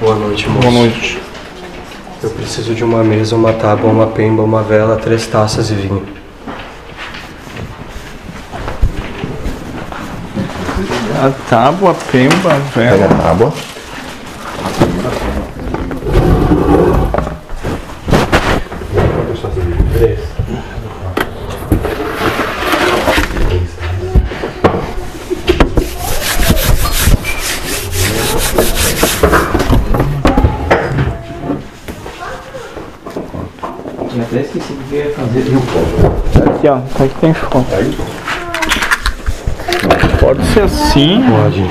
Boa noite, moço. Boa noite. Eu preciso de uma mesa, uma tábua, uma pemba, uma vela, três taças e vinho. A tábua, pemba, Pega vela. a tábua. Três. Eu até fazer. E pó? Aqui, ó. Aqui tem foto. Pode ser assim. Pode.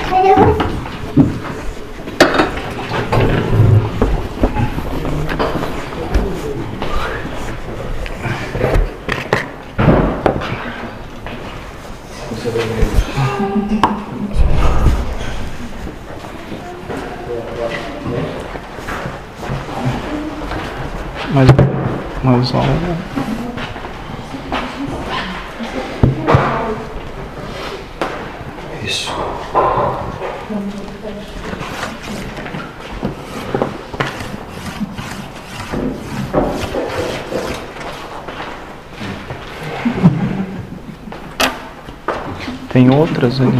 Mas, mas ó. Isso. Tem outras ali.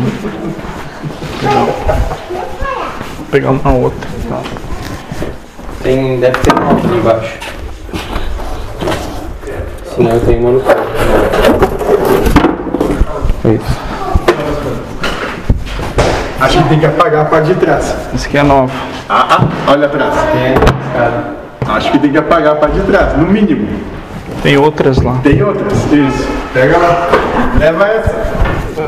Vou pegar uma outra. Tá. Tem, deve ter uma aqui embaixo. Senão eu tenho uma no carro. É isso. Acho que tem que apagar a parte de trás. Esse aqui é nova. Ah, ah, olha atrás. Acho que tem que apagar a parte de trás, no mínimo. Tem outras lá. Tem outras. Isso. Pega lá. Leva essa.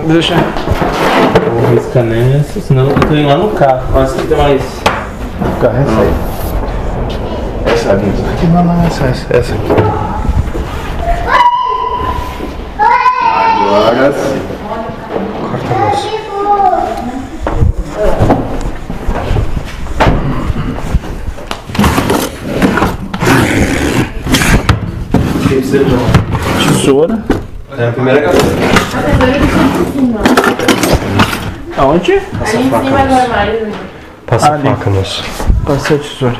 Deixa. Vou riscar nessa, senão eu tô indo lá no carro. Mas aqui tem mais. Carro, essa aí. Essa aqui. Aqui não, não, essa, essa, essa aqui. Agora sim. Corta, moço. Tesoura. É a primeira gaveta. Aonde? Ali em cima do armário. Passa a faca, moço. Passei a tesoura.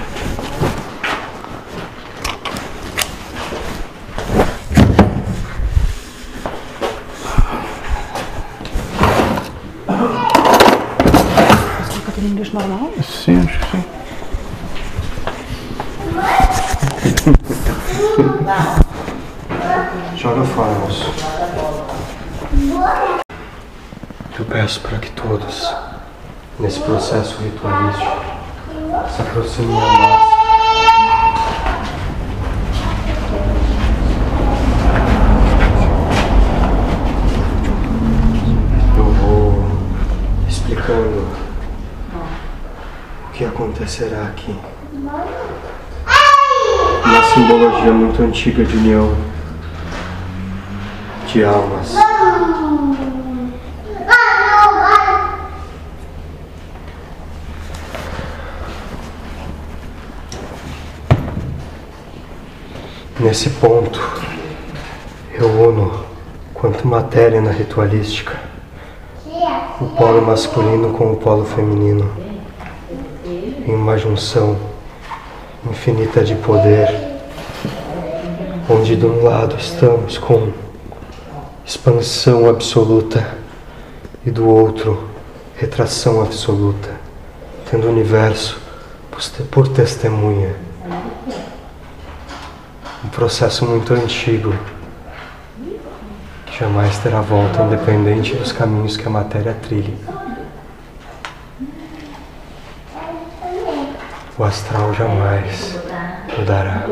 Sim, acho que sim. Joga fora. Eu peço para que todos, nesse processo ritualístico, se aproximem. Eu vou explicando o que acontecerá aqui. Uma simbologia muito antiga de união de almas. Nesse ponto, eu uno, quanto matéria na ritualística, o polo masculino com o polo feminino, em uma junção infinita de poder, onde de um lado estamos com expansão absoluta e do outro retração absoluta, tendo o universo por testemunha. Um processo muito antigo que jamais terá volta, independente dos caminhos que a matéria trilhe. O astral jamais mudará.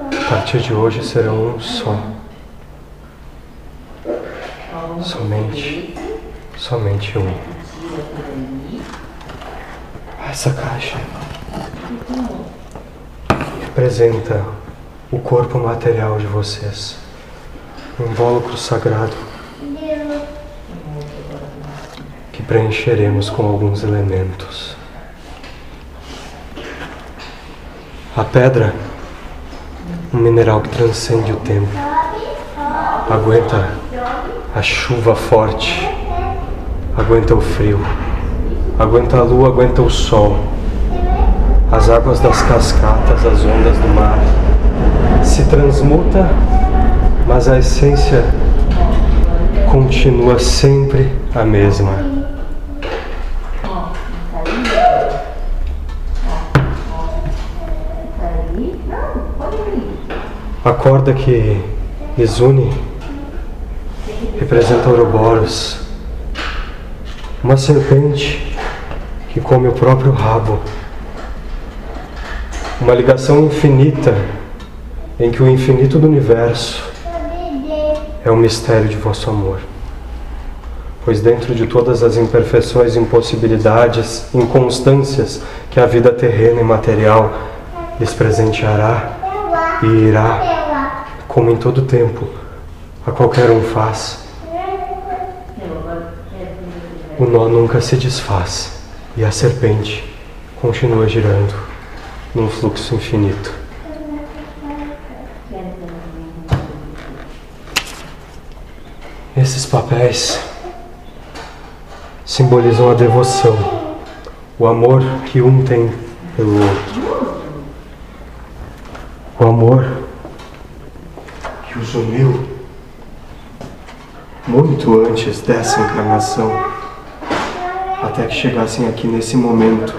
A partir de hoje serão um só. Somente, somente um. Essa caixa representa o corpo material de vocês, um invólucro sagrado que preencheremos com alguns elementos. A pedra, um mineral que transcende o tempo, aguenta a chuva forte, aguenta o frio, aguenta a lua, aguenta o sol, as águas das cascatas, as ondas do mar. Se transmuta, mas a essência continua sempre a mesma. A corda que lhes une representa Ouroboros, uma serpente que come o próprio rabo, uma ligação infinita em que o infinito do universo é o mistério de vosso amor. Pois dentro de todas as imperfeições, impossibilidades, inconstâncias que a vida terrena e material lhes presenteará e irá, como em todo tempo, a qualquer um faz. O nó nunca se desfaz e a serpente continua girando num fluxo infinito. Esses papéis simbolizam a devoção, o amor que um tem pelo outro. O amor que os uniu muito antes dessa encarnação, até que chegassem aqui nesse momento.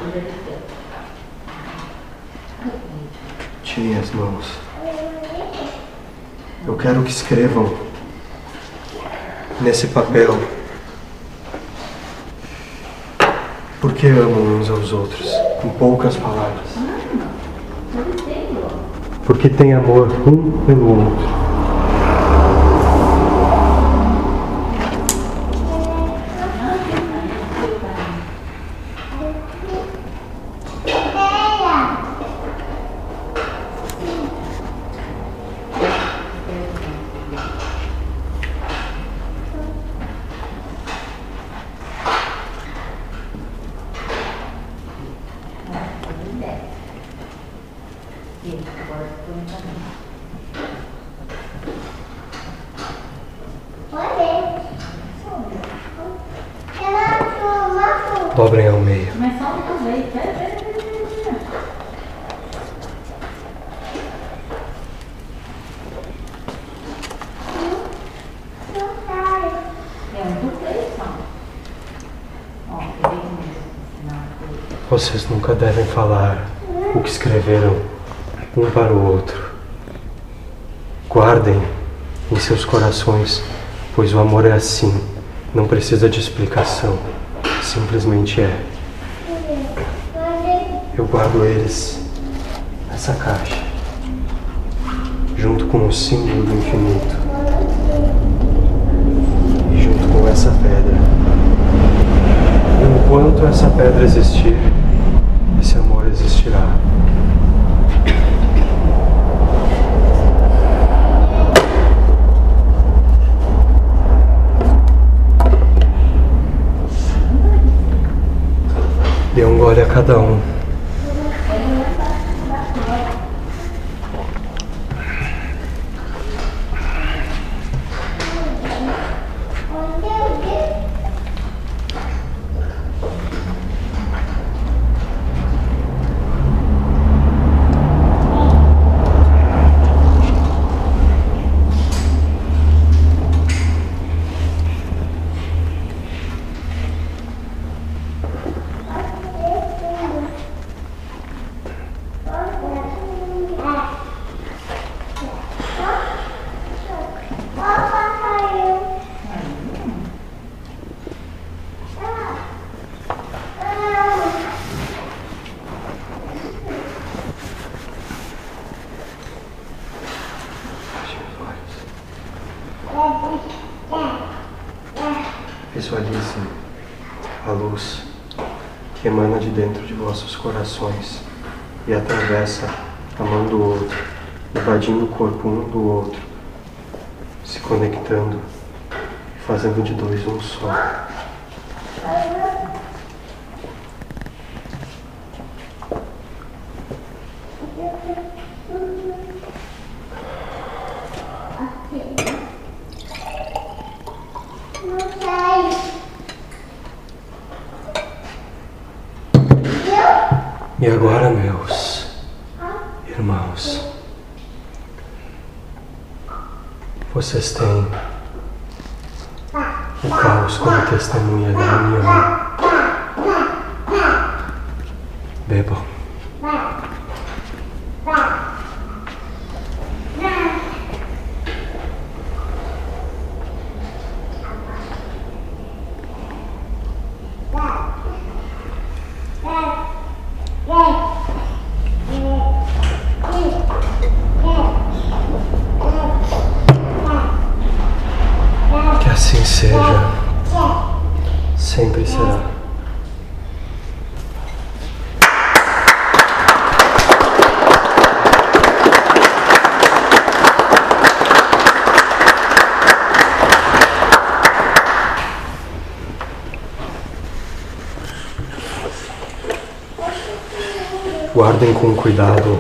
Tirem as mãos. Eu quero que escrevam nesse papel porque amam uns aos outros, em poucas palavras. Porque tem amor um pelo outro. Dobrem ao meio. Mas só uma vez. Pera, pera, pera, pera. É um do três só. Ó, peguei mesmo. Não, foi. Vocês nunca devem falar o que escreveram um para o outro. Guardem em seus corações, pois o amor é assim, não precisa de explicação, simplesmente é. Eu guardo eles nessa caixa, junto com o símbolo do infinito e junto com essa pedra. Enquanto essa pedra existir, esse amor existirá. Dê um gole a cada um. Visualize a luz que emana de dentro de vossos corações e atravessa a mão do outro, invadindo o corpo um do outro, se conectando fazendo de dois um só. E agora, meus irmãos, vocês têm o caos como testemunha da minha Bebam. Guardem com cuidado,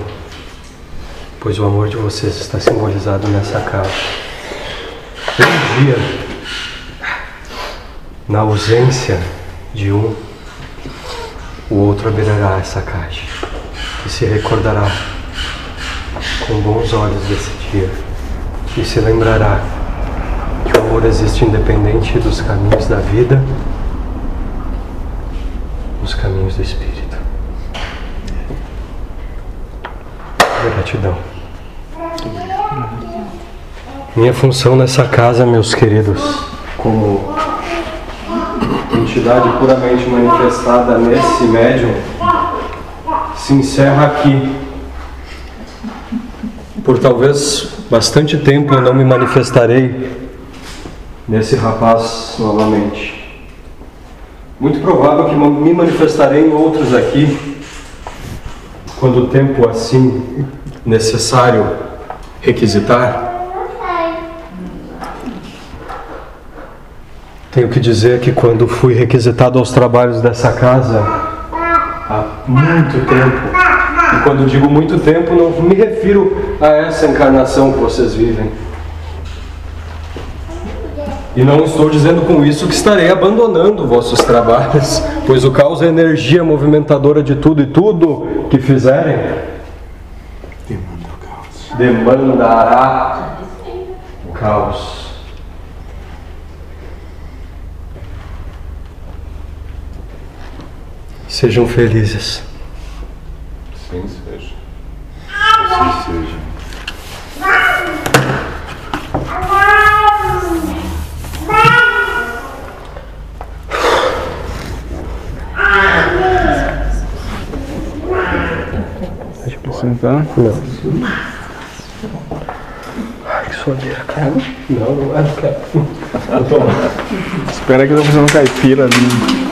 pois o amor de vocês está simbolizado nessa caixa. Um dia, na ausência de um, o outro abrirá essa caixa e se recordará com bons olhos desse dia e se lembrará que o amor existe independente dos caminhos da vida, dos caminhos do espírito. Gratidão. Minha função nessa casa, meus queridos, como entidade puramente manifestada nesse médium, se encerra aqui. Por talvez bastante tempo eu não me manifestarei nesse rapaz novamente. Muito provável que me manifestarei em outros aqui, quando o tempo assim necessário requisitar. Tenho que dizer que quando fui requisitado aos trabalhos dessa casa há muito tempo, e quando digo muito tempo, não me refiro a essa encarnação que vocês vivem. E não estou dizendo com isso que estarei abandonando vossos trabalhos, pois o caos é a energia movimentadora de tudo e tudo que fizerem Demanda o caos. demandará o caos. Sejam felizes. Sim seja. Assim seja. Sentar. Não. Ai, que suadeira, cara. Não, não é, cara. Espera que eu tô fazendo caipira ali.